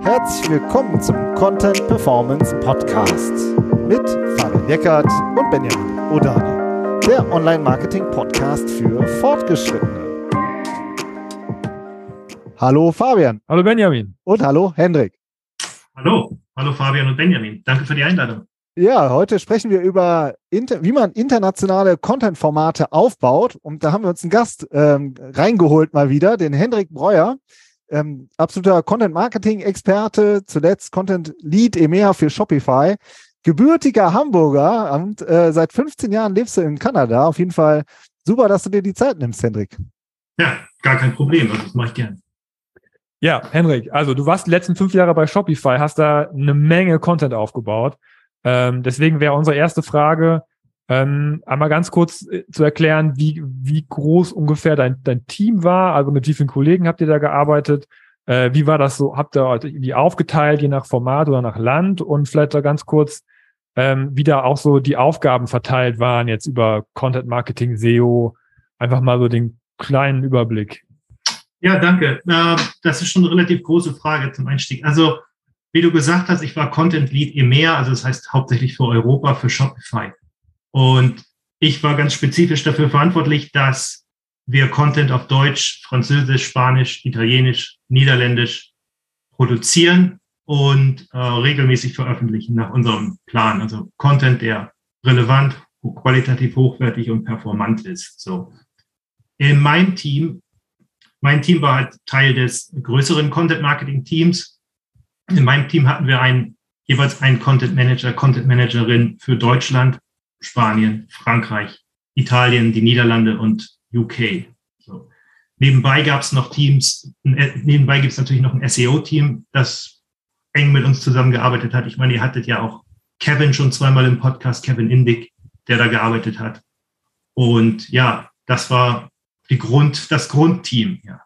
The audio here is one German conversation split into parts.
Herzlich willkommen zum Content Performance Podcast mit Fabian Eckert und Benjamin Odani, der Online-Marketing-Podcast für Fortgeschrittene. Hallo Fabian. Hallo Benjamin. Und hallo Hendrik. Hallo, hallo Fabian und Benjamin. Danke für die Einladung. Ja, heute sprechen wir über, wie man internationale Content-Formate aufbaut. Und da haben wir uns einen Gast ähm, reingeholt mal wieder, den Hendrik Breuer, ähm, absoluter Content-Marketing-Experte, zuletzt Content-Lead EMEA für Shopify, gebürtiger Hamburger und äh, seit 15 Jahren lebst du in Kanada. Auf jeden Fall super, dass du dir die Zeit nimmst, Hendrik. Ja, gar kein Problem. Also das mache ich gern. Ja, Henrik, also du warst die letzten fünf Jahre bei Shopify, hast da eine Menge Content aufgebaut. Ähm, deswegen wäre unsere erste Frage, ähm, einmal ganz kurz äh, zu erklären, wie, wie groß ungefähr dein, dein Team war, also mit wie vielen Kollegen habt ihr da gearbeitet? Äh, wie war das so? Habt ihr die aufgeteilt, je nach Format oder nach Land? Und vielleicht da ganz kurz, ähm, wie da auch so die Aufgaben verteilt waren, jetzt über Content Marketing, SEO, einfach mal so den kleinen Überblick. Ja, danke. Äh, das ist schon eine relativ große Frage zum Einstieg. Also wie du gesagt hast, ich war Content Lead EMEA, also das heißt hauptsächlich für Europa, für Shopify. Und ich war ganz spezifisch dafür verantwortlich, dass wir Content auf Deutsch, Französisch, Spanisch, Italienisch, Niederländisch produzieren und äh, regelmäßig veröffentlichen nach unserem Plan. Also Content, der relevant, qualitativ hochwertig und performant ist. So. In meinem Team, mein Team war halt Teil des größeren Content Marketing Teams in meinem Team hatten wir einen, jeweils einen Content Manager, Content Managerin für Deutschland, Spanien, Frankreich, Italien, die Niederlande und UK. So. Nebenbei gab es noch Teams, nebenbei gibt es natürlich noch ein SEO-Team, das eng mit uns zusammengearbeitet hat. Ich meine, ihr hattet ja auch Kevin schon zweimal im Podcast, Kevin Indig, der da gearbeitet hat. Und ja, das war die Grund, das Grundteam, ja.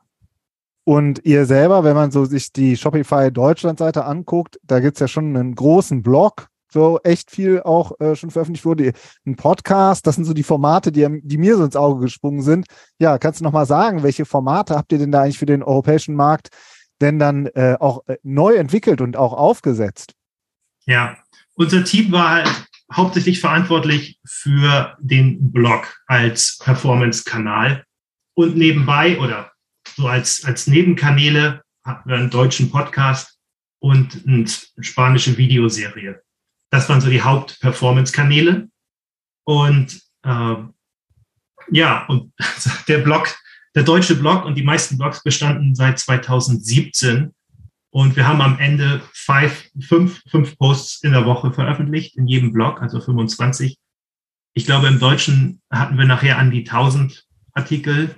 Und ihr selber, wenn man so sich die Shopify Deutschland-Seite anguckt, da gibt's ja schon einen großen Blog, so echt viel auch äh, schon veröffentlicht wurde. Ein Podcast, das sind so die Formate, die, die mir so ins Auge gesprungen sind. Ja, kannst du noch mal sagen, welche Formate habt ihr denn da eigentlich für den europäischen Markt denn dann äh, auch äh, neu entwickelt und auch aufgesetzt? Ja, unser Team war halt hauptsächlich verantwortlich für den Blog als Performance-Kanal und nebenbei oder so als, als Nebenkanäle hatten wir einen deutschen Podcast und eine spanische Videoserie. Das waren so die Haupt-Performance-Kanäle. Und äh, ja, und der Blog, der deutsche Blog und die meisten Blogs bestanden seit 2017. Und wir haben am Ende five, fünf, fünf Posts in der Woche veröffentlicht, in jedem Blog, also 25. Ich glaube, im Deutschen hatten wir nachher an die 1000 Artikel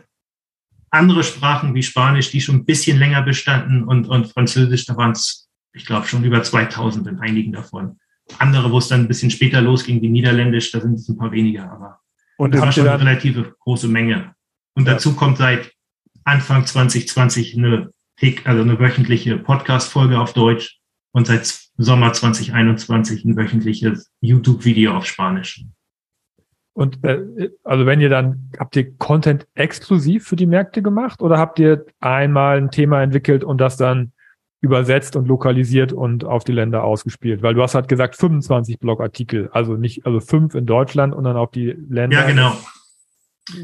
andere Sprachen wie Spanisch, die schon ein bisschen länger bestanden und, und Französisch, da waren es, ich glaube, schon über 2000 in einigen davon. Andere, wo es dann ein bisschen später losging, wie Niederländisch, da sind es ein paar weniger, aber und das war schon eine relative große Menge. Und dazu kommt seit Anfang 2020 eine, also eine wöchentliche Podcast-Folge auf Deutsch und seit Sommer 2021 ein wöchentliches YouTube-Video auf Spanisch. Und äh, also wenn ihr dann, habt ihr Content exklusiv für die Märkte gemacht oder habt ihr einmal ein Thema entwickelt und das dann übersetzt und lokalisiert und auf die Länder ausgespielt? Weil du hast halt gesagt 25 Blogartikel, also nicht, also fünf in Deutschland und dann auf die Länder. Ja, genau.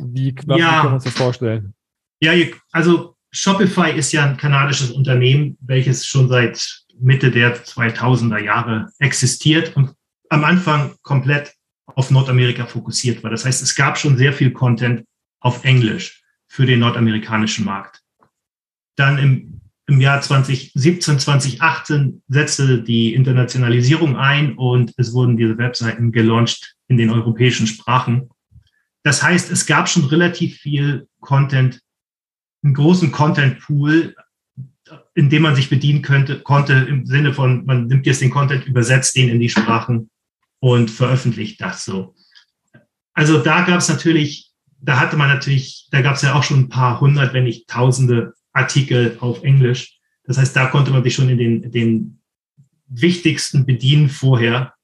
Wie, was, ja. wie können wir uns das vorstellen? Ja, also Shopify ist ja ein kanadisches Unternehmen, welches schon seit Mitte der 2000er Jahre existiert und am Anfang komplett auf Nordamerika fokussiert war. Das heißt, es gab schon sehr viel Content auf Englisch für den nordamerikanischen Markt. Dann im, im Jahr 2017, 2018 setzte die Internationalisierung ein und es wurden diese Webseiten gelauncht in den europäischen Sprachen. Das heißt, es gab schon relativ viel Content, einen großen Content-Pool, in dem man sich bedienen könnte, konnte im Sinne von, man nimmt jetzt den Content, übersetzt den in die Sprachen und veröffentlicht das so. Also da gab es natürlich, da hatte man natürlich, da gab es ja auch schon ein paar hundert, wenn nicht tausende Artikel auf Englisch. Das heißt, da konnte man sich schon in den, den wichtigsten bedienen vorher,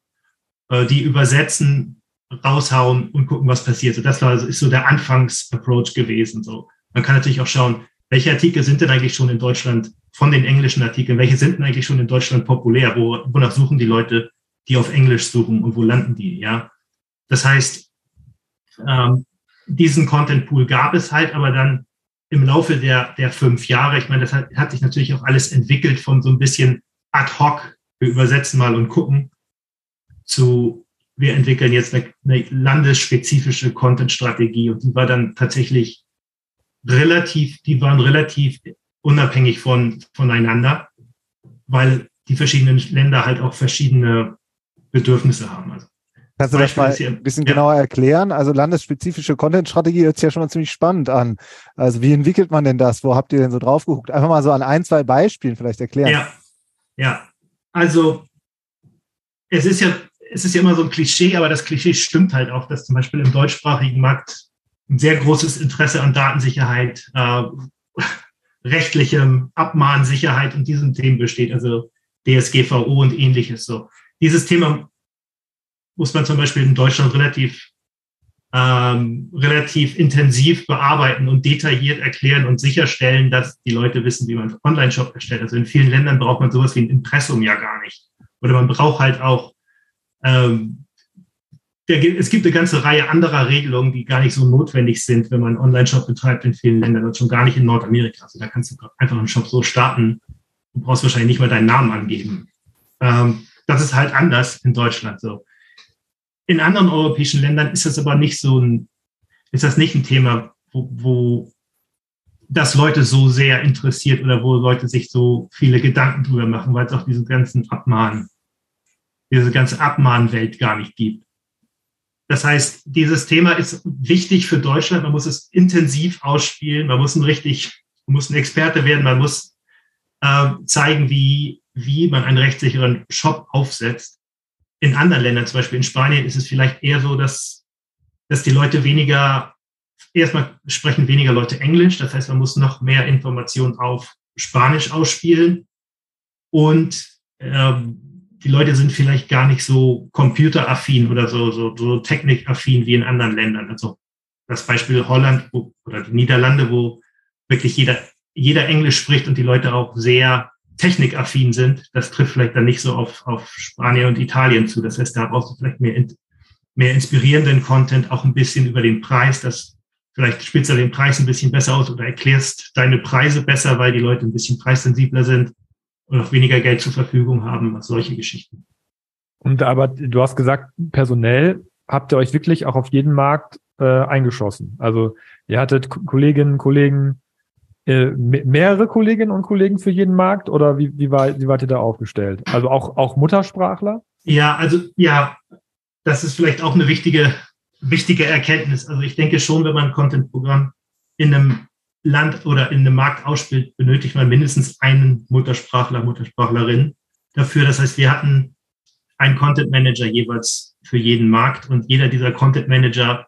äh, die übersetzen, raushauen und gucken, was passiert. So, das war, ist so der Anfangsapproach gewesen. So. Man kann natürlich auch schauen, welche Artikel sind denn eigentlich schon in Deutschland von den englischen Artikeln, welche sind denn eigentlich schon in Deutschland populär, wo, wonach suchen die Leute, die auf Englisch suchen und wo landen die, ja. Das heißt, ähm, diesen Content Pool gab es halt, aber dann im Laufe der, der fünf Jahre, ich meine, das hat, hat sich natürlich auch alles entwickelt von so ein bisschen ad hoc, wir übersetzen mal und gucken, zu, wir entwickeln jetzt eine, eine landesspezifische Content-Strategie und die war dann tatsächlich relativ, die waren relativ unabhängig von, voneinander, weil die verschiedenen Länder halt auch verschiedene Bedürfnisse haben. Also Kannst du das mal ein bisschen ja. genauer erklären? Also landesspezifische Content-Strategie hört sich ja schon mal ziemlich spannend an. Also wie entwickelt man denn das? Wo habt ihr denn so drauf geguckt? Einfach mal so an ein, zwei Beispielen vielleicht erklären. Ja, ja. Also es ist ja, es ist ja immer so ein Klischee, aber das Klischee stimmt halt auch, dass zum Beispiel im deutschsprachigen Markt ein sehr großes Interesse an Datensicherheit, äh, rechtlichem Abmahnsicherheit und diesen Themen besteht, also DSGVO und ähnliches so. Dieses Thema muss man zum Beispiel in Deutschland relativ, ähm, relativ intensiv bearbeiten und detailliert erklären und sicherstellen, dass die Leute wissen, wie man einen Online-Shop erstellt. Also in vielen Ländern braucht man sowas wie ein Impressum ja gar nicht. Oder man braucht halt auch, ähm, der, es gibt eine ganze Reihe anderer Regelungen, die gar nicht so notwendig sind, wenn man einen Online-Shop betreibt in vielen Ländern und schon gar nicht in Nordamerika. Also da kannst du einfach einen Shop so starten und brauchst wahrscheinlich nicht mal deinen Namen angeben. Ähm, das ist halt anders in Deutschland so. In anderen europäischen Ländern ist das aber nicht so ein, ist das nicht ein Thema, wo, wo das Leute so sehr interessiert oder wo Leute sich so viele Gedanken drüber machen, weil es auch diese ganzen Abmahnen, diese ganze Abmahnwelt gar nicht gibt. Das heißt, dieses Thema ist wichtig für Deutschland. Man muss es intensiv ausspielen. Man muss ein richtig, man muss ein Experte werden. Man muss äh, zeigen, wie, wie man einen rechtssicheren Shop aufsetzt in anderen Ländern, zum Beispiel in Spanien, ist es vielleicht eher so, dass, dass die Leute weniger, erstmal sprechen weniger Leute Englisch. Das heißt, man muss noch mehr Informationen auf Spanisch ausspielen. Und ähm, die Leute sind vielleicht gar nicht so computeraffin oder so, so, so technikaffin wie in anderen Ländern. Also das Beispiel Holland wo, oder die Niederlande, wo wirklich jeder, jeder Englisch spricht und die Leute auch sehr technikaffin sind, das trifft vielleicht dann nicht so auf, auf Spanien und Italien zu. Das heißt, da brauchst du vielleicht mehr, mehr inspirierenden Content, auch ein bisschen über den Preis, das vielleicht spitzt er den Preis ein bisschen besser aus oder erklärst deine Preise besser, weil die Leute ein bisschen preissensibler sind und auch weniger Geld zur Verfügung haben, solche Geschichten. Und aber du hast gesagt, personell habt ihr euch wirklich auch auf jeden Markt äh, eingeschossen. Also ihr hattet Kolleginnen, Kollegen äh, mehrere Kolleginnen und Kollegen für jeden Markt oder wie, wie, war, wie wart ihr da aufgestellt? Also auch, auch Muttersprachler? Ja, also ja, das ist vielleicht auch eine wichtige, wichtige Erkenntnis. Also ich denke schon, wenn man ein Content-Programm in einem Land oder in einem Markt ausspielt, benötigt man mindestens einen Muttersprachler, Muttersprachlerin dafür. Das heißt, wir hatten einen Content Manager jeweils für jeden Markt und jeder dieser Content Manager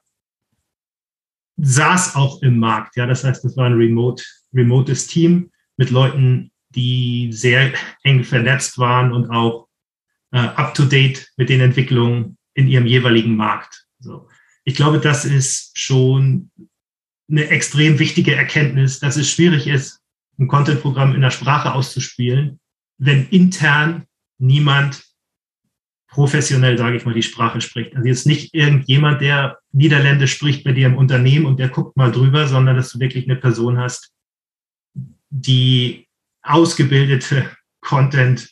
saß auch im Markt. Ja, das heißt, das war ein Remote, remotes Team mit Leuten, die sehr eng vernetzt waren und auch äh, up to date mit den Entwicklungen in ihrem jeweiligen Markt. So. Ich glaube, das ist schon eine extrem wichtige Erkenntnis, dass es schwierig ist, ein Content-Programm in der Sprache auszuspielen, wenn intern niemand professionell, sage ich mal, die Sprache spricht. Also jetzt nicht irgendjemand, der Niederländisch spricht bei dir im Unternehmen und der guckt mal drüber, sondern dass du wirklich eine Person hast, die ausgebildete Content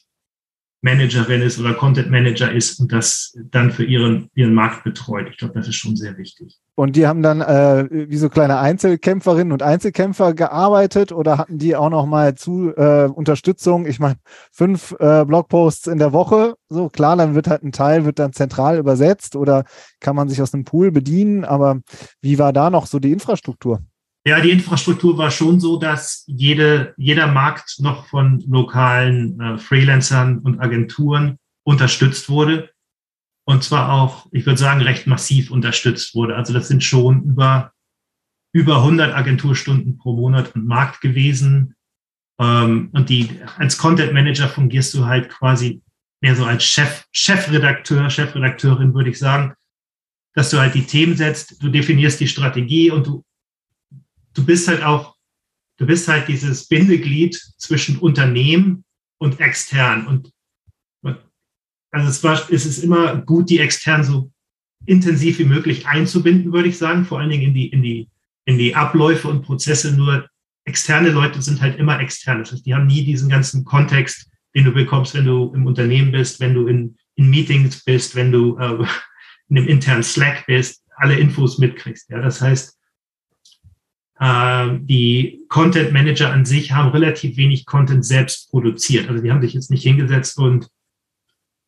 Managerin ist oder Content Manager ist und das dann für ihren, ihren Markt betreut. Ich glaube, das ist schon sehr wichtig. Und die haben dann äh, wie so kleine Einzelkämpferinnen und Einzelkämpfer gearbeitet oder hatten die auch noch mal zu äh, Unterstützung? Ich meine, fünf äh, Blogposts in der Woche, so klar, dann wird halt ein Teil wird dann zentral übersetzt oder kann man sich aus einem Pool bedienen. Aber wie war da noch so die Infrastruktur? Ja, die Infrastruktur war schon so, dass jede, jeder Markt noch von lokalen äh, Freelancern und Agenturen unterstützt wurde. Und zwar auch, ich würde sagen, recht massiv unterstützt wurde. Also das sind schon über, über 100 Agenturstunden pro Monat und Markt gewesen. Ähm, und die, als Content Manager fungierst du halt quasi mehr so als Chef, Chefredakteur, Chefredakteurin, würde ich sagen, dass du halt die Themen setzt, du definierst die Strategie und du du bist halt auch, du bist halt dieses Bindeglied zwischen Unternehmen und extern. Und also es, war, es ist immer gut, die extern so intensiv wie möglich einzubinden, würde ich sagen, vor allen Dingen in die, in die, in die Abläufe und Prozesse. Nur externe Leute sind halt immer extern. Das heißt, die haben nie diesen ganzen Kontext, den du bekommst, wenn du im Unternehmen bist, wenn du in, in Meetings bist, wenn du äh, in einem internen Slack bist, alle Infos mitkriegst. Ja, das heißt, die Content Manager an sich haben relativ wenig Content selbst produziert. Also die haben sich jetzt nicht hingesetzt und,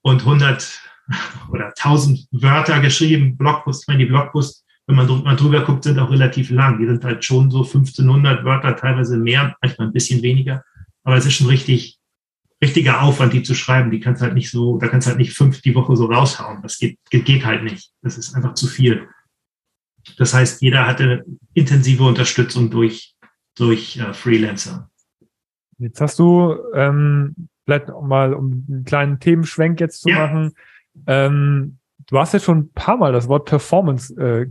und 100 oder 1000 Wörter geschrieben, Blogpost. Ich meine, die Blogposts, wenn man mal drüber guckt, sind auch relativ lang. Die sind halt schon so 1500 Wörter, teilweise mehr, manchmal ein bisschen weniger. Aber es ist schon richtig richtiger Aufwand, die zu schreiben. Die kannst halt nicht so, da kannst halt nicht fünf die Woche so raushauen. Das geht, geht halt nicht. Das ist einfach zu viel. Das heißt, jeder hatte intensive Unterstützung durch, durch äh, Freelancer. Jetzt hast du ähm, vielleicht mal, um einen kleinen Themenschwenk jetzt zu ja. machen, ähm, du hast jetzt schon ein paar Mal das Wort Performance äh,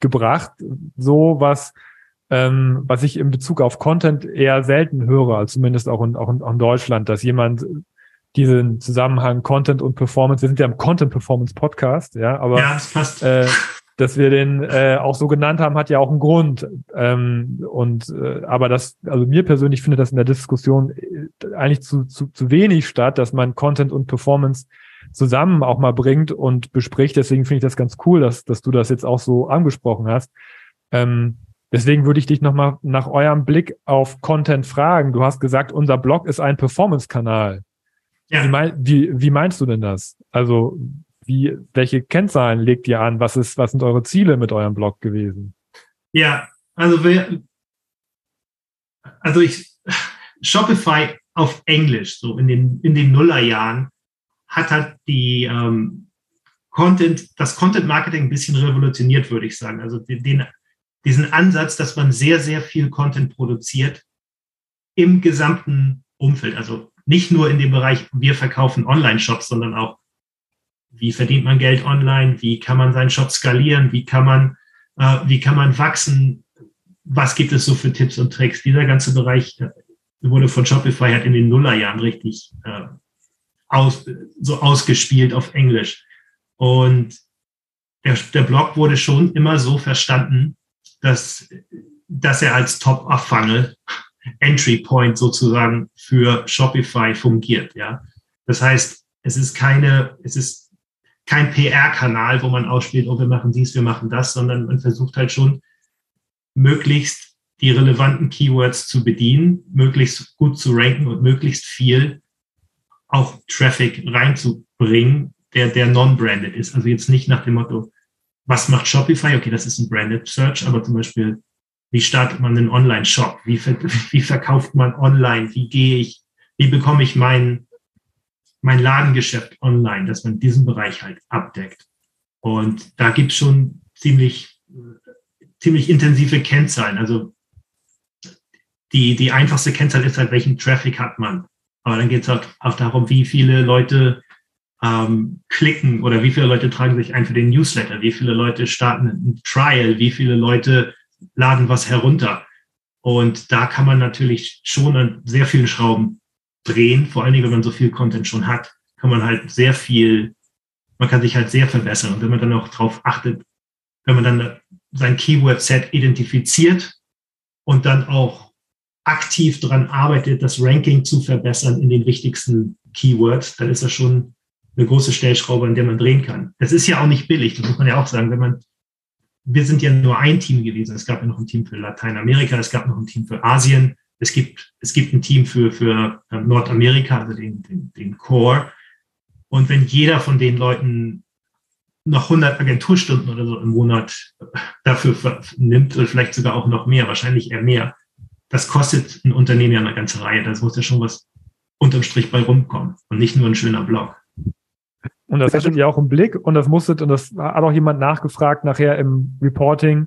gebracht, so was ähm, was ich in Bezug auf Content eher selten höre, also zumindest auch in, auch in, auch in Deutschland, dass jemand diesen Zusammenhang Content und Performance, wir sind ja im Content Performance Podcast, ja, aber ja, das passt. Äh, dass wir den äh, auch so genannt haben, hat ja auch einen Grund. Ähm, und äh, aber das, also mir persönlich finde das in der Diskussion äh, eigentlich zu, zu, zu wenig statt, dass man Content und Performance zusammen auch mal bringt und bespricht. Deswegen finde ich das ganz cool, dass, dass du das jetzt auch so angesprochen hast. Ähm, Deswegen würde ich dich nochmal nach eurem Blick auf Content fragen. Du hast gesagt, unser Blog ist ein Performance-Kanal. Ja. Wie, mein, wie, wie meinst du denn das? Also, wie, welche Kennzahlen legt ihr an? Was ist, was sind eure Ziele mit eurem Blog gewesen? Ja, also wir, also ich, Shopify auf Englisch, so in den, in den Nullerjahren, hat halt die ähm, Content, das Content Marketing ein bisschen revolutioniert, würde ich sagen. Also den, diesen Ansatz, dass man sehr, sehr viel Content produziert im gesamten Umfeld. Also nicht nur in dem Bereich, wir verkaufen Online-Shops, sondern auch, wie verdient man Geld online, wie kann man seinen Shop skalieren, wie kann man, äh, wie kann man wachsen, was gibt es so für Tipps und Tricks. Dieser ganze Bereich wurde von Shopify halt in den Nullerjahren richtig äh, aus, so ausgespielt auf Englisch. Und der, der Blog wurde schon immer so verstanden, dass, dass er als Top-of-Funnel Entry Point sozusagen für Shopify fungiert. Ja, das heißt, es ist keine, es ist kein PR-Kanal, wo man ausspielt, oh, wir machen dies, wir machen das, sondern man versucht halt schon möglichst die relevanten Keywords zu bedienen, möglichst gut zu ranken und möglichst viel auch Traffic reinzubringen, der, der non-branded ist. Also jetzt nicht nach dem Motto, was macht Shopify? Okay, das ist ein Branded Search, aber zum Beispiel, wie startet man einen Online-Shop? Wie, wie verkauft man online? Wie gehe ich, wie bekomme ich mein, mein Ladengeschäft online, dass man diesen Bereich halt abdeckt? Und da gibt es schon ziemlich, ziemlich intensive Kennzahlen. Also die, die einfachste Kennzahl ist halt, welchen Traffic hat man. Aber dann geht es auch, auch darum, wie viele Leute ähm, klicken oder wie viele Leute tragen sich ein für den Newsletter, wie viele Leute starten ein Trial, wie viele Leute laden was herunter. Und da kann man natürlich schon an sehr vielen Schrauben drehen, vor allen Dingen, wenn man so viel Content schon hat, kann man halt sehr viel, man kann sich halt sehr verbessern. Und wenn man dann auch darauf achtet, wenn man dann sein Keyword-Set identifiziert und dann auch aktiv daran arbeitet, das Ranking zu verbessern in den wichtigsten Keywords, dann ist das schon eine große Stellschraube, an der man drehen kann. Das ist ja auch nicht billig, das muss man ja auch sagen. Wenn man, wir sind ja nur ein Team gewesen. Es gab ja noch ein Team für Lateinamerika, es gab noch ein Team für Asien, es gibt, es gibt ein Team für, für ähm, Nordamerika, also den, den, den Core. Und wenn jeder von den Leuten noch 100 Agenturstunden oder so im Monat dafür nimmt, oder vielleicht sogar auch noch mehr, wahrscheinlich eher mehr, das kostet ein Unternehmen ja eine ganze Reihe. Das muss ja schon was unterm Strich bei rumkommen und nicht nur ein schöner Blog. Und das hattet ihr auch im Blick und das musstet, und das hat auch jemand nachgefragt nachher im Reporting.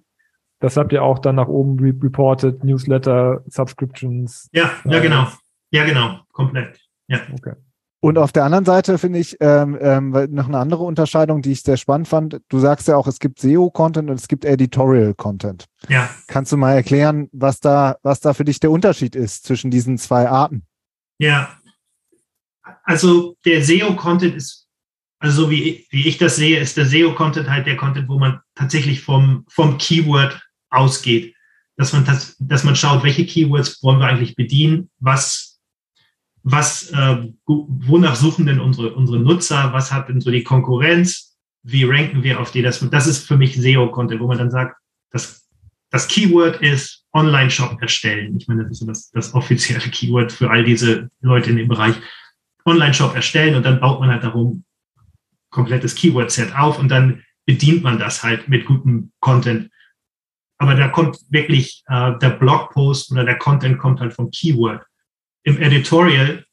Das habt ihr auch dann nach oben re reported, Newsletter, Subscriptions. Ja, ja, genau. Ja, genau, komplett. Ja. Okay. Und auf der anderen Seite finde ich ähm, ähm, noch eine andere Unterscheidung, die ich sehr spannend fand. Du sagst ja auch, es gibt SEO-Content und es gibt Editorial-Content. Ja. Kannst du mal erklären, was da, was da für dich der Unterschied ist zwischen diesen zwei Arten? Ja. Also der SEO-Content ist, also so wie, wie ich das sehe, ist der SEO-Content halt der Content, wo man tatsächlich vom, vom Keyword ausgeht. Dass man, das, dass man schaut, welche Keywords wollen wir eigentlich bedienen, was was, äh, wonach suchen denn unsere, unsere Nutzer, was hat denn so die Konkurrenz, wie ranken wir auf die, das, das ist für mich SEO-Content, wo man dann sagt, das, das Keyword ist Online-Shop erstellen. Ich meine, das ist das, das offizielle Keyword für all diese Leute in dem Bereich. Online-Shop erstellen und dann baut man halt darum komplettes Keyword-Set auf und dann bedient man das halt mit gutem Content. Aber da kommt wirklich äh, der Blogpost oder der Content kommt halt vom Keyword im Editorial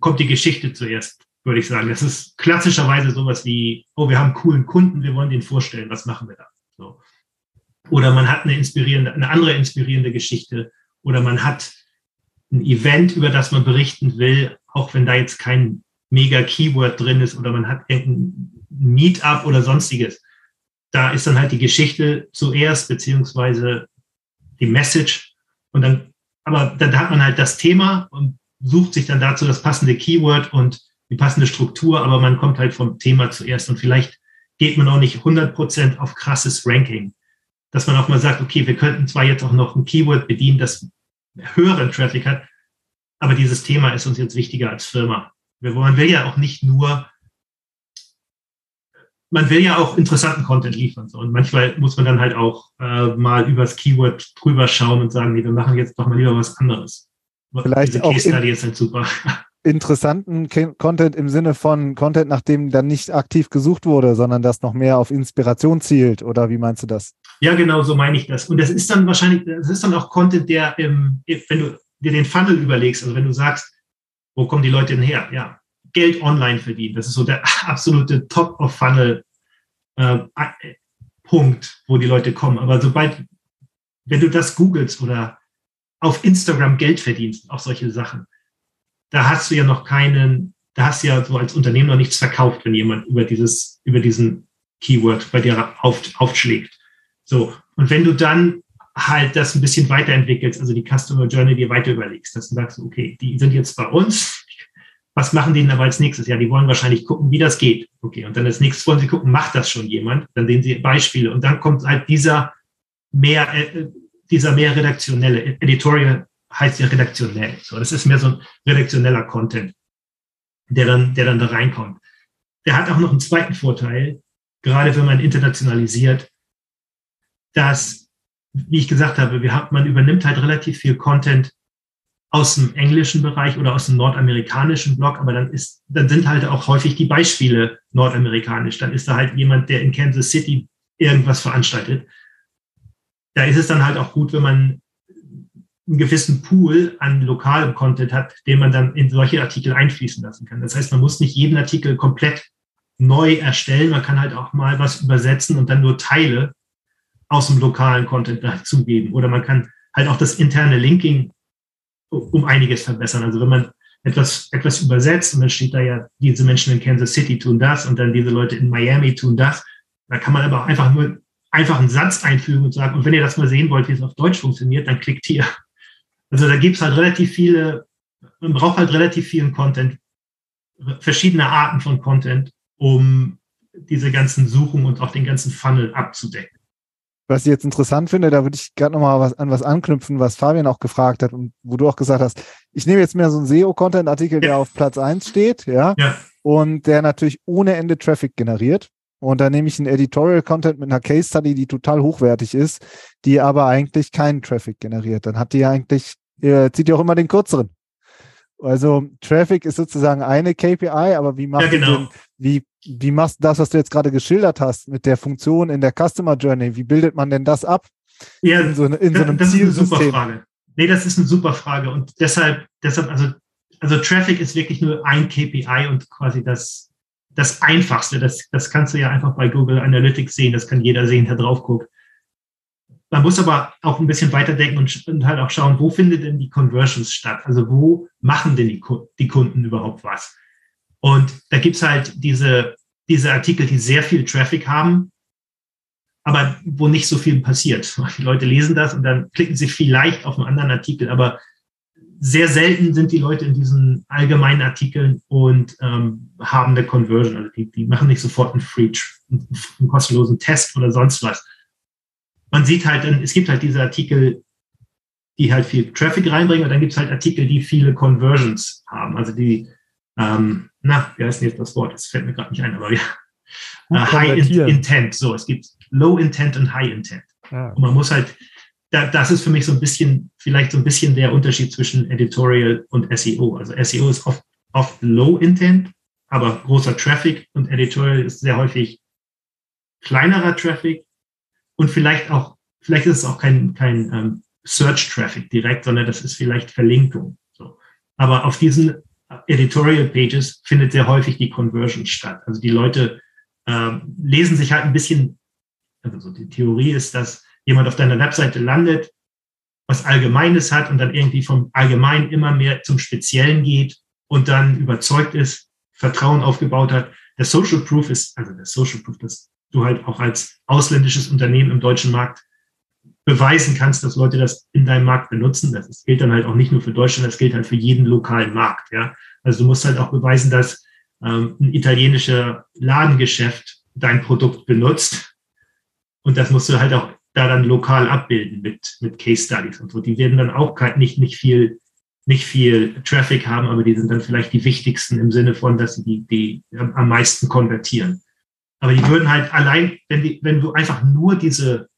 kommt die Geschichte zuerst, würde ich sagen. Das ist klassischerweise sowas wie, oh, wir haben einen coolen Kunden, wir wollen den vorstellen, was machen wir da? So. Oder man hat eine inspirierende, eine andere inspirierende Geschichte oder man hat ein Event, über das man berichten will, auch wenn da jetzt kein mega Keyword drin ist oder man hat irgendein Meetup oder sonstiges. Da ist dann halt die Geschichte zuerst, beziehungsweise die Message und dann aber dann hat man halt das Thema und sucht sich dann dazu das passende Keyword und die passende Struktur, aber man kommt halt vom Thema zuerst und vielleicht geht man auch nicht 100% auf krasses Ranking. Dass man auch mal sagt, okay, wir könnten zwar jetzt auch noch ein Keyword bedienen, das höheren Traffic hat, aber dieses Thema ist uns jetzt wichtiger als Firma. Man will ja auch nicht nur man will ja auch interessanten Content liefern. So. Und manchmal muss man dann halt auch äh, mal übers Keyword drüber schauen und sagen, nee, wir machen jetzt doch mal lieber was anderes. Vielleicht Diese auch Case Study ist halt super. Interessanten Content im Sinne von Content, nach dem dann nicht aktiv gesucht wurde, sondern das noch mehr auf Inspiration zielt. Oder wie meinst du das? Ja, genau, so meine ich das. Und das ist dann wahrscheinlich, das ist dann auch Content, der, im, wenn du dir den Funnel überlegst, also wenn du sagst, wo kommen die Leute denn her? Ja, Geld online verdienen. Das ist so der absolute Top-of-Funnel äh, Punkt, wo die Leute kommen. Aber sobald, wenn du das googelst oder auf Instagram Geld verdienst, auch solche Sachen, da hast du ja noch keinen, da hast du ja so als Unternehmen noch nichts verkauft, wenn jemand über dieses, über diesen Keyword bei dir auf, aufschlägt. So. Und wenn du dann halt das ein bisschen weiterentwickelst, also die Customer Journey dir weiter überlegst, dass du sagst, okay, die sind jetzt bei uns, was machen die denn aber als nächstes? Ja, die wollen wahrscheinlich gucken, wie das geht. Okay, und dann als nächstes wollen sie gucken, macht das schon jemand? Dann sehen sie Beispiele und dann kommt halt dieser mehr, äh, dieser mehr redaktionelle, Editorial heißt ja redaktionell. So, das ist mehr so ein redaktioneller Content, der dann, der dann da reinkommt. Der hat auch noch einen zweiten Vorteil, gerade wenn man internationalisiert, dass, wie ich gesagt habe, wir haben, man übernimmt halt relativ viel Content aus dem englischen Bereich oder aus dem nordamerikanischen Block, aber dann ist, dann sind halt auch häufig die Beispiele nordamerikanisch. Dann ist da halt jemand, der in Kansas City irgendwas veranstaltet. Da ist es dann halt auch gut, wenn man einen gewissen Pool an lokalem Content hat, den man dann in solche Artikel einfließen lassen kann. Das heißt, man muss nicht jeden Artikel komplett neu erstellen. Man kann halt auch mal was übersetzen und dann nur Teile aus dem lokalen Content dazugeben. Oder man kann halt auch das interne Linking um einiges verbessern. Also wenn man etwas, etwas übersetzt und dann steht da ja, diese Menschen in Kansas City tun das und dann diese Leute in Miami tun das, da kann man aber auch einfach nur einfach einen Satz einfügen und sagen, und wenn ihr das mal sehen wollt, wie es auf Deutsch funktioniert, dann klickt hier. Also da gibt es halt relativ viele, man braucht halt relativ vielen Content, verschiedene Arten von Content, um diese ganzen Suchen und auch den ganzen Funnel abzudecken. Was ich jetzt interessant finde, da würde ich gerade nochmal was, an was anknüpfen, was Fabian auch gefragt hat und wo du auch gesagt hast, ich nehme jetzt mehr so einen SEO-Content-Artikel, ja. der auf Platz eins steht, ja, ja, und der natürlich ohne Ende Traffic generiert. Und da nehme ich einen Editorial-Content mit einer Case-Study, die total hochwertig ist, die aber eigentlich keinen Traffic generiert. Dann hat die ja eigentlich, äh, zieht die auch immer den kürzeren. Also Traffic ist sozusagen eine KPI, aber wie macht ja, genau. den, wie, wie machst du das, was du jetzt gerade geschildert hast, mit der Funktion in der Customer Journey? Wie bildet man denn das ab? Ja, in so, in so einem das Zielsystem? ist eine super Frage. Nee, das ist eine super Frage. Und deshalb, deshalb, also, also Traffic ist wirklich nur ein KPI und quasi das, das Einfachste. Das, das kannst du ja einfach bei Google Analytics sehen. Das kann jeder sehen, der drauf guckt. Man muss aber auch ein bisschen weiterdenken und, und halt auch schauen, wo findet denn die Conversions statt? Also wo machen denn die, die Kunden überhaupt was? Und da gibt's halt diese, diese Artikel, die sehr viel Traffic haben, aber wo nicht so viel passiert. Die Leute lesen das und dann klicken sie vielleicht auf einen anderen Artikel, aber sehr selten sind die Leute in diesen allgemeinen Artikeln und ähm, haben eine Conversion. Also die, die machen nicht sofort einen Free, einen kostenlosen Test oder sonst was. Man sieht halt, es gibt halt diese Artikel, die halt viel Traffic reinbringen und dann gibt es halt Artikel, die viele Conversions haben. Also die, ähm, na, wie heißt denn jetzt das Wort? Das fällt mir gerade nicht ein, aber ja. Uh, High Intent. So, es gibt Low Intent und High Intent. Ah. Und man muss halt da, das ist für mich so ein bisschen, vielleicht so ein bisschen der Unterschied zwischen Editorial und SEO. Also SEO ist oft, oft Low Intent, aber großer Traffic und Editorial ist sehr häufig kleinerer Traffic und vielleicht auch, vielleicht ist es auch kein, kein ähm, Search Traffic direkt, sondern das ist vielleicht Verlinkung. So. Aber auf diesen Editorial Pages findet sehr häufig die Conversion statt. Also die Leute ähm, lesen sich halt ein bisschen, also so die Theorie ist, dass jemand auf deiner Webseite landet, was Allgemeines hat und dann irgendwie vom Allgemeinen immer mehr zum Speziellen geht und dann überzeugt ist, Vertrauen aufgebaut hat. Der Social Proof ist, also der Social Proof, dass du halt auch als ausländisches Unternehmen im deutschen Markt beweisen kannst, dass Leute das in deinem Markt benutzen. Das gilt dann halt auch nicht nur für Deutschland, das gilt halt für jeden lokalen Markt. Ja, also du musst halt auch beweisen, dass ähm, ein italienischer Ladengeschäft dein Produkt benutzt. Und das musst du halt auch da dann lokal abbilden mit, mit Case Studies und so. Die werden dann auch nicht, nicht viel, nicht viel Traffic haben, aber die sind dann vielleicht die wichtigsten im Sinne von, dass sie die, die am meisten konvertieren. Aber die würden halt allein, wenn die, wenn du einfach nur diese,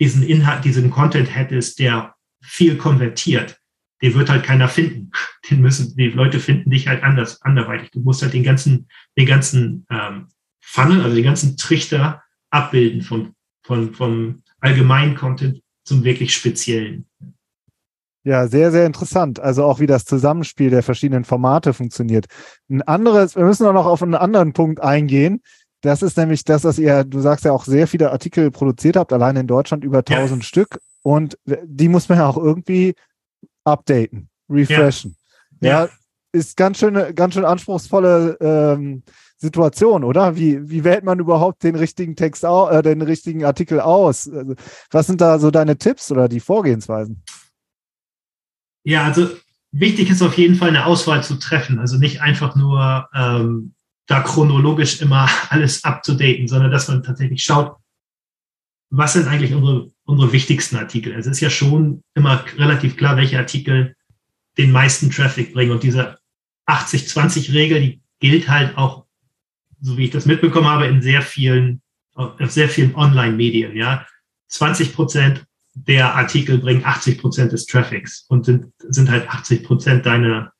diesen Inhalt, diesen Content hättest, der viel konvertiert, den wird halt keiner finden. Den müssen, die Leute finden dich halt anders, anderweitig. Du musst halt den ganzen, den ganzen ähm, Funnel, also den ganzen Trichter abbilden von von, vom allgemeinen Content zum wirklich speziellen. Ja, sehr, sehr interessant. Also auch wie das Zusammenspiel der verschiedenen Formate funktioniert. Ein anderes, wir müssen auch noch auf einen anderen Punkt eingehen. Das ist nämlich das, was ihr, du sagst ja auch sehr viele Artikel produziert habt, allein in Deutschland über 1000 ja. Stück. Und die muss man ja auch irgendwie updaten, refreshen. Ja, ja ist ganz schön, ganz schön anspruchsvolle ähm, Situation, oder? Wie, wie wählt man überhaupt den richtigen Text, au äh, den richtigen Artikel aus? Also, was sind da so deine Tipps oder die Vorgehensweisen? Ja, also wichtig ist auf jeden Fall eine Auswahl zu treffen. Also nicht einfach nur ähm, da chronologisch immer alles abzudaten, sondern dass man tatsächlich schaut, was sind eigentlich unsere, unsere wichtigsten Artikel. Es ist ja schon immer relativ klar, welche Artikel den meisten Traffic bringen. Und diese 80-20-Regel, die gilt halt auch so wie ich das mitbekommen habe, in sehr vielen, sehr vielen Online-Medien, ja. 20 Prozent der Artikel bringen 80 Prozent des Traffics und sind, sind halt 80 Prozent deiner,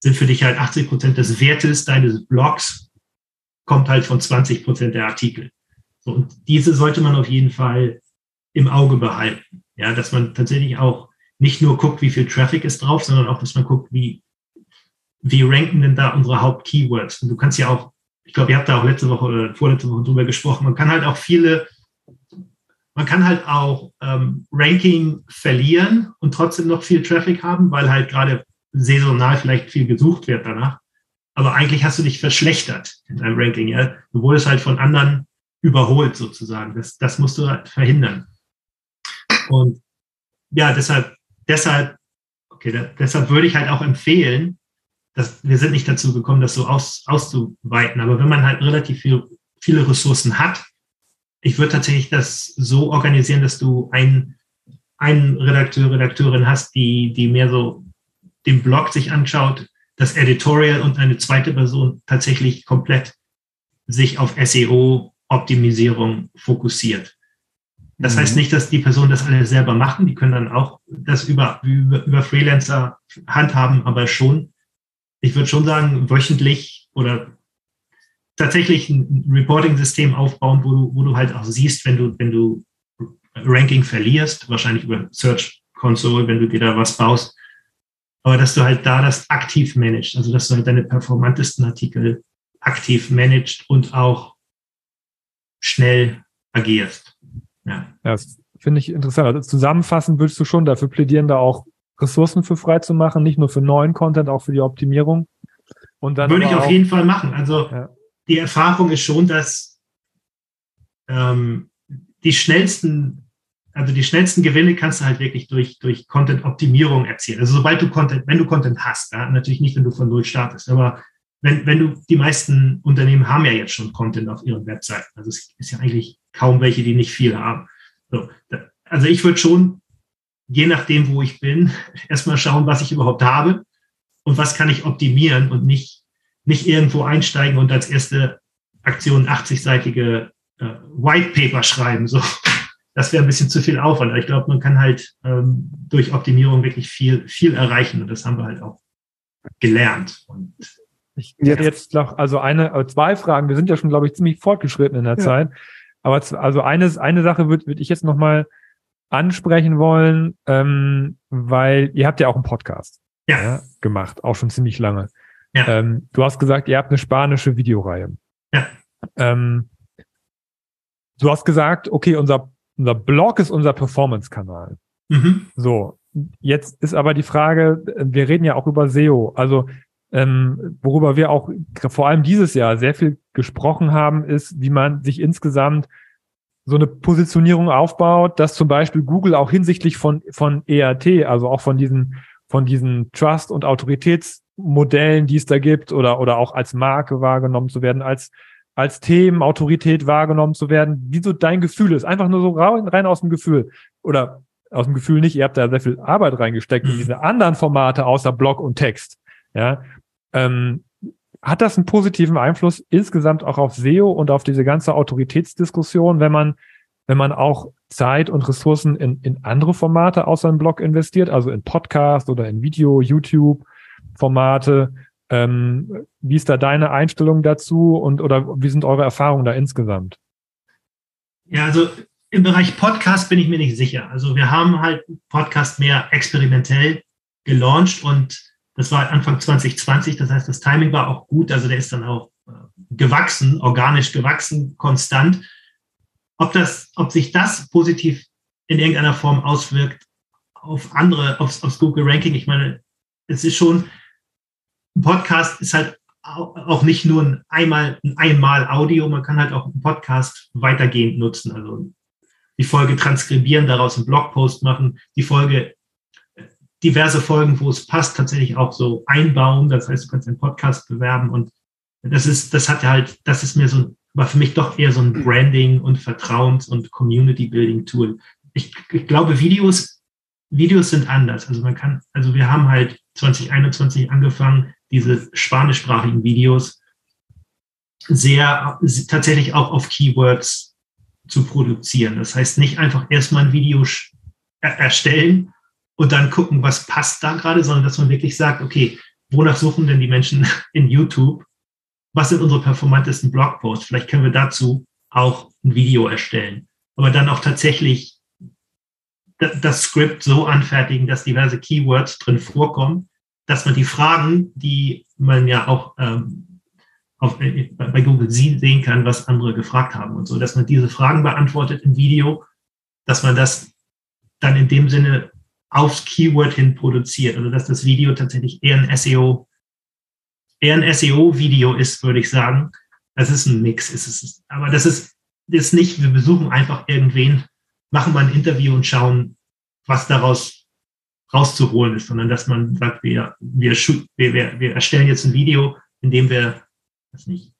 sind für dich halt 80 Prozent des Wertes deines Blogs, kommt halt von 20 Prozent der Artikel. So, und diese sollte man auf jeden Fall im Auge behalten. Ja, dass man tatsächlich auch nicht nur guckt, wie viel Traffic ist drauf, sondern auch, dass man guckt, wie, wie ranken denn da unsere Haupt-Keywords. Und du kannst ja auch ich glaube, ihr habt da auch letzte Woche oder vorletzte Woche drüber gesprochen. Man kann halt auch viele, man kann halt auch ähm, Ranking verlieren und trotzdem noch viel Traffic haben, weil halt gerade saisonal vielleicht viel gesucht wird danach. Aber eigentlich hast du dich verschlechtert in deinem Ranking. Ja? Du wurdest halt von anderen überholt sozusagen. Das, das musst du halt verhindern. Und ja, deshalb, deshalb, okay, da, deshalb würde ich halt auch empfehlen, das, wir sind nicht dazu gekommen, das so aus, auszuweiten. Aber wenn man halt relativ viel, viele Ressourcen hat, ich würde tatsächlich das so organisieren, dass du einen, einen Redakteur, Redakteurin hast, die, die mehr so den Blog sich anschaut, das Editorial und eine zweite Person tatsächlich komplett sich auf SEO-Optimisierung fokussiert. Das mhm. heißt nicht, dass die Personen das alle selber machen. Die können dann auch das über, über, über Freelancer handhaben, aber schon ich würde schon sagen, wöchentlich oder tatsächlich ein Reporting-System aufbauen, wo du, wo du halt auch siehst, wenn du, wenn du Ranking verlierst, wahrscheinlich über Search Console, wenn du dir da was baust, aber dass du halt da das aktiv managst, also dass du halt deine performantesten Artikel aktiv managst und auch schnell agierst. Ja. Das finde ich interessant. Also zusammenfassend würdest du schon dafür plädieren, da auch Ressourcen für frei zu machen, nicht nur für neuen Content, auch für die Optimierung. Und dann Würde ich auf jeden Fall machen. Also ja. Die Erfahrung ist schon, dass ähm, die schnellsten, also die schnellsten Gewinne kannst du halt wirklich durch, durch Content-Optimierung erzielen. Also sobald du Content, wenn du Content hast, ja, natürlich nicht, wenn du von null startest, aber wenn, wenn du, die meisten Unternehmen haben ja jetzt schon Content auf ihren Webseiten. Also es ist ja eigentlich kaum welche, die nicht viel haben. So, also ich würde schon, je nachdem, wo ich bin, erstmal schauen, was ich überhaupt habe und was kann ich optimieren und nicht, nicht irgendwo einsteigen und als erste Aktion 80-seitige äh, White Paper schreiben. So, das wäre ein bisschen zu viel Aufwand. ich glaube, man kann halt ähm, durch Optimierung wirklich viel, viel erreichen und das haben wir halt auch gelernt. Und ich hätte jetzt noch, also eine, äh, zwei Fragen. Wir sind ja schon, glaube ich, ziemlich fortgeschritten in der ja. Zeit. Aber also eine, eine Sache würde würd ich jetzt noch mal ansprechen wollen, ähm, weil ihr habt ja auch einen Podcast ja. ja gemacht, auch schon ziemlich lange. Ja. Ähm, du hast gesagt, ihr habt eine spanische Videoreihe. Ja. Ähm, du hast gesagt, okay, unser, unser Blog ist unser Performance-Kanal. Mhm. So, jetzt ist aber die Frage, wir reden ja auch über SEO. Also ähm, worüber wir auch vor allem dieses Jahr sehr viel gesprochen haben, ist, wie man sich insgesamt so eine Positionierung aufbaut, dass zum Beispiel Google auch hinsichtlich von, von ERT, also auch von diesen, von diesen Trust- und Autoritätsmodellen, die es da gibt, oder, oder auch als Marke wahrgenommen zu werden, als, als Themenautorität wahrgenommen zu werden, wie so dein Gefühl ist. Einfach nur so rein, rein aus dem Gefühl. Oder aus dem Gefühl nicht, ihr habt da sehr viel Arbeit reingesteckt in mhm. diese anderen Formate außer Blog und Text. Ja, ähm, hat das einen positiven Einfluss insgesamt auch auf SEO und auf diese ganze Autoritätsdiskussion, wenn man, wenn man auch Zeit und Ressourcen in, in andere Formate außer im Blog investiert, also in Podcast oder in Video, YouTube Formate? Ähm, wie ist da deine Einstellung dazu und oder wie sind eure Erfahrungen da insgesamt? Ja, also im Bereich Podcast bin ich mir nicht sicher. Also wir haben halt Podcast mehr experimentell gelauncht und das war Anfang 2020, das heißt, das Timing war auch gut, also der ist dann auch äh, gewachsen, organisch gewachsen, konstant. Ob, das, ob sich das positiv in irgendeiner Form auswirkt auf andere, aufs, aufs Google Ranking, ich meine, es ist schon, ein Podcast ist halt auch nicht nur ein einmal, ein einmal Audio, man kann halt auch einen Podcast weitergehend nutzen. Also die Folge transkribieren, daraus einen Blogpost machen, die Folge diverse Folgen, wo es passt, tatsächlich auch so einbauen. Das heißt, du kannst einen Podcast bewerben und das ist, das hat halt, das ist mir so, war für mich doch eher so ein Branding und Vertrauens- und Community-Building-Tool. Ich, ich glaube, Videos, Videos sind anders. Also man kann, also wir haben halt 2021 angefangen, diese spanischsprachigen Videos sehr, tatsächlich auch auf Keywords zu produzieren. Das heißt, nicht einfach erstmal ein Video erstellen und dann gucken, was passt da gerade, sondern dass man wirklich sagt, okay, wonach suchen denn die Menschen in YouTube? Was sind unsere performantesten Blogposts? Vielleicht können wir dazu auch ein Video erstellen. Aber dann auch tatsächlich das Skript so anfertigen, dass diverse Keywords drin vorkommen, dass man die Fragen, die man ja auch ähm, auf, äh, bei Google sehen kann, was andere gefragt haben und so, dass man diese Fragen beantwortet im Video, dass man das dann in dem Sinne aufs Keyword hin produziert. Also dass das Video tatsächlich eher ein SEO, eher ein SEO-Video ist, würde ich sagen. Das ist ein Mix. Es aber das ist, ist nicht, wir besuchen einfach irgendwen, machen mal ein Interview und schauen, was daraus rauszuholen ist, sondern dass man sagt, wir, wir, wir, wir erstellen jetzt ein Video, in dem wir, weiß nicht,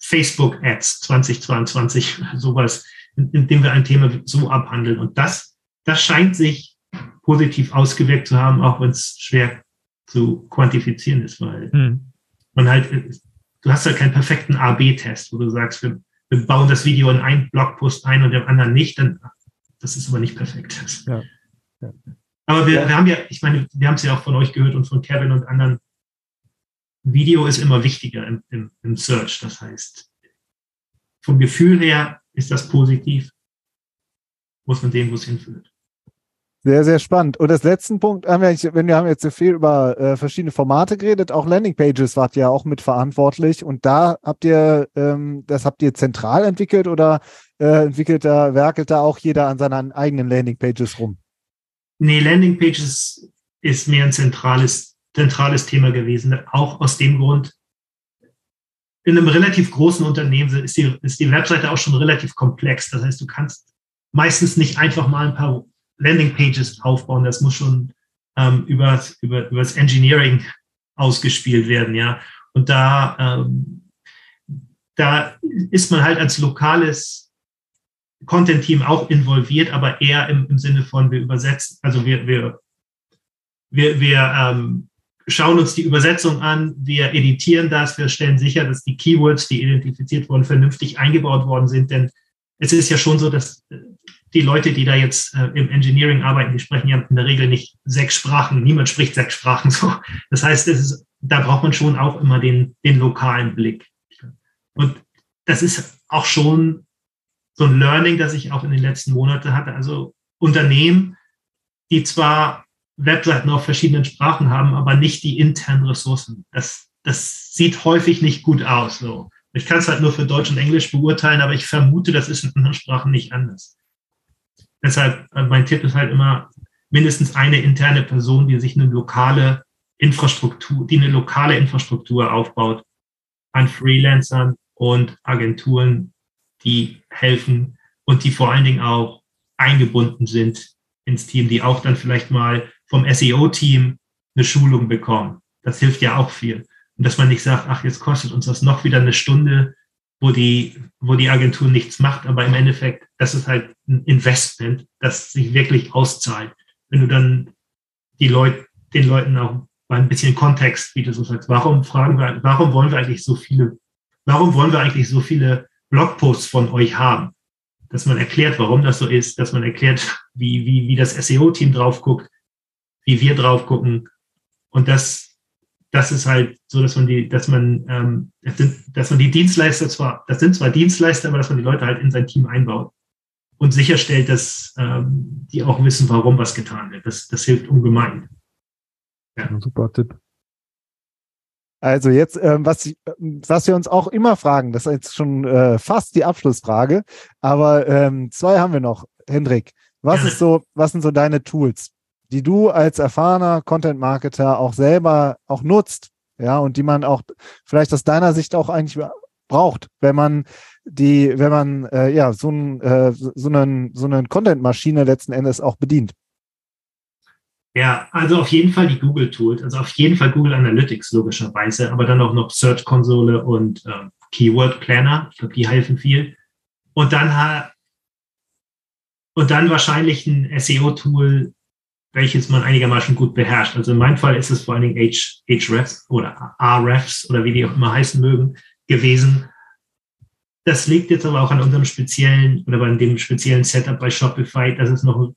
Facebook Ads 2022, sowas, in, dem wir ein Thema so abhandeln. Und das, das scheint sich positiv ausgewirkt zu haben, auch wenn es schwer zu quantifizieren ist, weil mhm. man halt, du hast halt keinen perfekten A-B-Test, wo du sagst, wir, wir, bauen das Video in einen Blogpost ein und im anderen nicht, dann das ist aber nicht perfekt. Ja. Ja. Aber wir, ja. wir haben ja, ich meine, wir haben es ja auch von euch gehört und von Kevin und anderen. Video ist immer wichtiger im, im, im Search. Das heißt, vom Gefühl her ist das positiv, muss man sehen, wo es hinführt. Sehr, sehr spannend. Und das letzten Punkt haben wir, wenn wir haben jetzt so viel über äh, verschiedene Formate geredet, auch Landingpages wart ihr auch mitverantwortlich und da habt ihr, ähm, das habt ihr zentral entwickelt oder äh, entwickelt da, werkelt da auch jeder an seinen eigenen Landingpages rum? Nee, Landingpages ist mehr ein zentrales, zentrales Thema gewesen. Auch aus dem Grund, in einem relativ großen Unternehmen ist die, ist die Webseite auch schon relativ komplex. Das heißt, du kannst meistens nicht einfach mal ein paar Landingpages aufbauen. Das muss schon ähm, über, über, über das Engineering ausgespielt werden, ja. Und da, ähm, da ist man halt als lokales Content-Team auch involviert, aber eher im, im Sinne von, wir übersetzen, also wir, wir, wir, wir ähm, schauen uns die Übersetzung an, wir editieren das, wir stellen sicher, dass die Keywords, die identifiziert wurden, vernünftig eingebaut worden sind, denn es ist ja schon so, dass die Leute, die da jetzt äh, im Engineering arbeiten, die sprechen ja in der Regel nicht sechs Sprachen. Niemand spricht sechs Sprachen so. Das heißt, es ist, da braucht man schon auch immer den, den lokalen Blick. Und das ist auch schon so ein Learning, das ich auch in den letzten Monaten hatte. Also Unternehmen, die zwar Webseiten auf verschiedenen Sprachen haben, aber nicht die internen Ressourcen. Das, das sieht häufig nicht gut aus. So. Ich kann es halt nur für Deutsch und Englisch beurteilen, aber ich vermute, das ist in anderen Sprachen nicht anders. Deshalb, äh, mein Tipp ist halt immer mindestens eine interne Person, die sich eine lokale Infrastruktur, die eine lokale Infrastruktur aufbaut an Freelancern und Agenturen, die helfen und die vor allen Dingen auch eingebunden sind ins Team, die auch dann vielleicht mal vom SEO-Team eine Schulung bekommen. Das hilft ja auch viel. Und dass man nicht sagt, ach, jetzt kostet uns das noch wieder eine Stunde, wo die, wo die Agentur nichts macht, aber im Endeffekt, das ist halt ein Investment, das sich wirklich auszahlt. Wenn du dann die Leute, den Leuten auch mal ein bisschen Kontext bietest und sagst, warum fragen wir, warum wollen wir eigentlich so viele, warum wollen wir eigentlich so viele Blogposts von euch haben? Dass man erklärt, warum das so ist, dass man erklärt, wie, wie, wie das SEO-Team drauf guckt, wie wir drauf gucken. Und das das ist halt so, dass man die, dass man, ähm, dass man die Dienstleister zwar, das sind zwar Dienstleister, aber dass man die Leute halt in sein Team einbaut und sicherstellt, dass ähm, die auch wissen, warum was getan wird. Das, das hilft ungemein. Ja. Super Tipp. Also jetzt, ähm, was, was wir uns auch immer fragen, das ist jetzt schon äh, fast die Abschlussfrage, aber ähm, zwei haben wir noch. Hendrik, was ist so, was sind so deine Tools? die du als erfahrener Content-Marketer auch selber auch nutzt, ja, und die man auch vielleicht aus deiner Sicht auch eigentlich braucht, wenn man die, wenn man äh, ja so, ein, äh, so einen so einen Content-Maschine letzten Endes auch bedient. Ja, also auf jeden Fall die Google Tools, also auf jeden Fall Google Analytics logischerweise, aber dann auch noch Search Konsole und äh, Keyword Planner. Ich glaube, die helfen viel. Und dann und dann wahrscheinlich ein SEO-Tool, welches man einigermaßen gut beherrscht. Also in meinem Fall ist es vor allen Dingen Hrefs oder Refs oder wie die auch immer heißen mögen gewesen. Das liegt jetzt aber auch an unserem speziellen oder bei dem speziellen Setup bei Shopify, dass es noch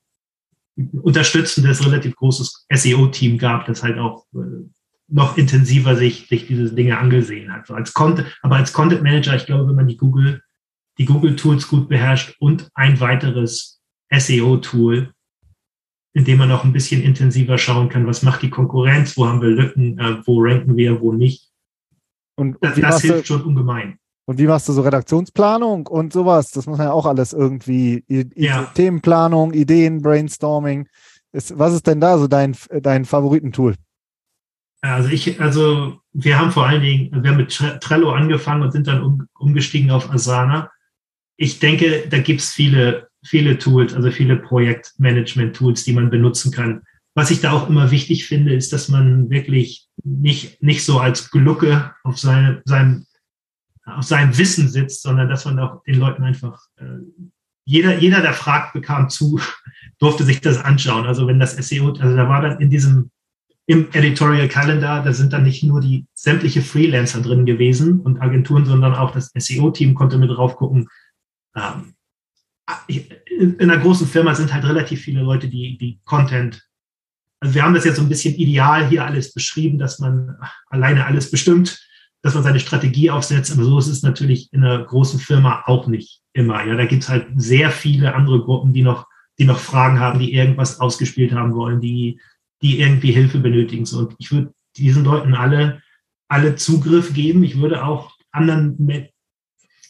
unterstützendes, relativ großes SEO-Team gab, das halt auch äh, noch intensiver sich, sich diese Dinge angesehen hat. So als Content, aber als Content Manager, ich glaube, wenn man die Google, die Google Tools gut beherrscht und ein weiteres SEO-Tool, indem man auch ein bisschen intensiver schauen kann, was macht die Konkurrenz, wo haben wir Lücken, äh, wo ranken wir, wo nicht. Und, das, das hilft schon ungemein. Und wie machst du so Redaktionsplanung und sowas? Das muss man ja auch alles irgendwie, ja. Themenplanung, Ideen, Brainstorming. Ist, was ist denn da so dein, dein Favoritentool? Also ich, also wir haben vor allen Dingen, wir haben mit Trello angefangen und sind dann um, umgestiegen auf Asana. Ich denke, da gibt es viele viele Tools, also viele Projektmanagement-Tools, die man benutzen kann. Was ich da auch immer wichtig finde, ist, dass man wirklich nicht, nicht so als Glucke auf, seine, seinem, auf seinem Wissen sitzt, sondern dass man auch den Leuten einfach, äh, jeder, jeder, der fragt, bekam zu, durfte sich das anschauen. Also wenn das SEO, also da war dann in diesem, im Editorial Calendar, da sind dann nicht nur die sämtliche Freelancer drin gewesen und Agenturen, sondern auch das SEO-Team konnte mit drauf gucken. Ähm, in einer großen Firma sind halt relativ viele Leute, die, die Content, also wir haben das jetzt so ein bisschen ideal hier alles beschrieben, dass man alleine alles bestimmt, dass man seine Strategie aufsetzt, aber so ist es natürlich in einer großen Firma auch nicht immer. Ja, da gibt es halt sehr viele andere Gruppen, die noch, die noch Fragen haben, die irgendwas ausgespielt haben wollen, die, die irgendwie Hilfe benötigen. Und ich würde diesen Leuten alle, alle Zugriff geben. Ich würde auch anderen,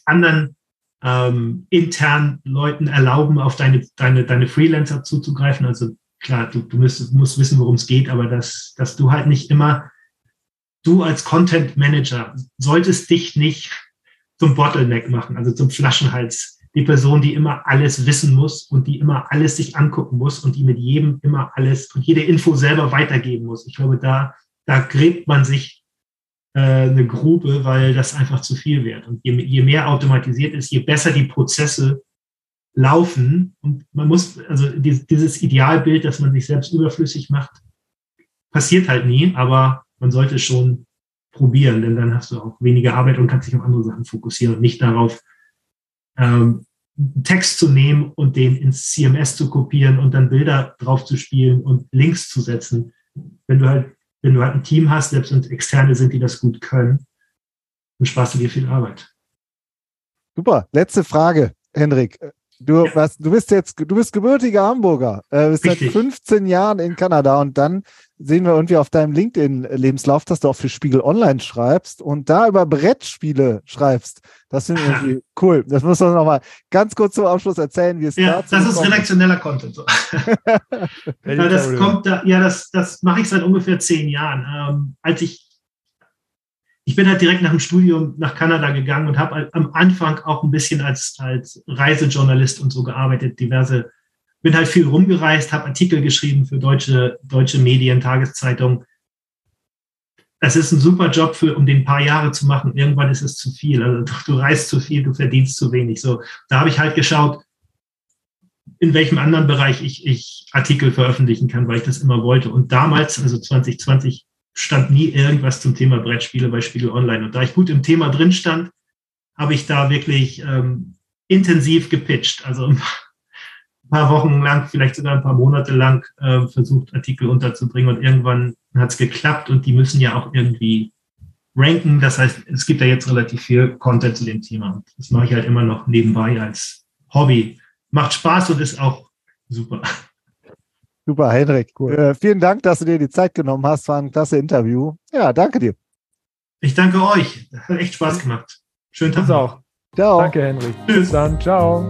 anderen ähm, intern Leuten erlauben, auf deine, deine, deine Freelancer zuzugreifen. Also klar, du, du musst, musst wissen, worum es geht, aber dass, dass du halt nicht immer, du als Content Manager solltest dich nicht zum Bottleneck machen, also zum Flaschenhals. Die Person, die immer alles wissen muss und die immer alles sich angucken muss und die mit jedem immer alles und jede Info selber weitergeben muss. Ich glaube, da, da gräbt man sich äh, eine Grube, weil das einfach zu viel wird. Und je, je mehr automatisiert ist, je besser die Prozesse laufen. Und man muss, also dieses Idealbild, dass man sich selbst überflüssig macht, passiert halt nie, aber man sollte schon probieren, denn dann hast du auch weniger Arbeit und kannst dich auf andere Sachen fokussieren und nicht darauf, ähm, Text zu nehmen und den ins CMS zu kopieren und dann Bilder drauf zu spielen und Links zu setzen. Wenn du halt wenn du halt ein Team hast, selbst es externe sind, die das gut können, dann sparst du dir viel Arbeit. Super. Letzte Frage, Henrik. Du, was, du bist jetzt, du bist gebürtiger Hamburger, äh, bist Richtig. seit 15 Jahren in Kanada und dann sehen wir irgendwie auf deinem LinkedIn-Lebenslauf, dass du auch für Spiegel Online schreibst und da über Brettspiele schreibst. Das finde ich irgendwie cool. Das muss man nochmal ganz kurz zum Abschluss erzählen, wie es ja, dazu Das ist kommt. redaktioneller Content. So. ja, das kommt da, ja, das, das mache ich seit ungefähr zehn Jahren. Ähm, als ich ich bin halt direkt nach dem Studium nach Kanada gegangen und habe am Anfang auch ein bisschen als, als Reisejournalist und so gearbeitet, diverse, bin halt viel rumgereist, habe Artikel geschrieben für deutsche, deutsche Medien, Tageszeitungen. Das ist ein super Job für, um den paar Jahre zu machen. Irgendwann ist es zu viel. Also du, du reist zu viel, du verdienst zu wenig. So, da habe ich halt geschaut, in welchem anderen Bereich ich, ich Artikel veröffentlichen kann, weil ich das immer wollte. Und damals, also 2020, stand nie irgendwas zum Thema Brettspiele bei Spiegel Online. Und da ich gut im Thema drin stand, habe ich da wirklich ähm, intensiv gepitcht. Also ein paar Wochen lang, vielleicht sogar ein paar Monate lang äh, versucht, Artikel unterzubringen. Und irgendwann hat es geklappt und die müssen ja auch irgendwie ranken. Das heißt, es gibt ja jetzt relativ viel Content zu dem Thema. Das mache ich halt immer noch nebenbei als Hobby. Macht Spaß und ist auch super. Super, Henrik. Cool. Äh, vielen Dank, dass du dir die Zeit genommen hast. War ein klasse Interview. Ja, danke dir. Ich danke euch. Hat echt Spaß gemacht. Schönen Tag. auch. Ciao. Danke, Henrik. Tschüss. Bis dann. Ciao.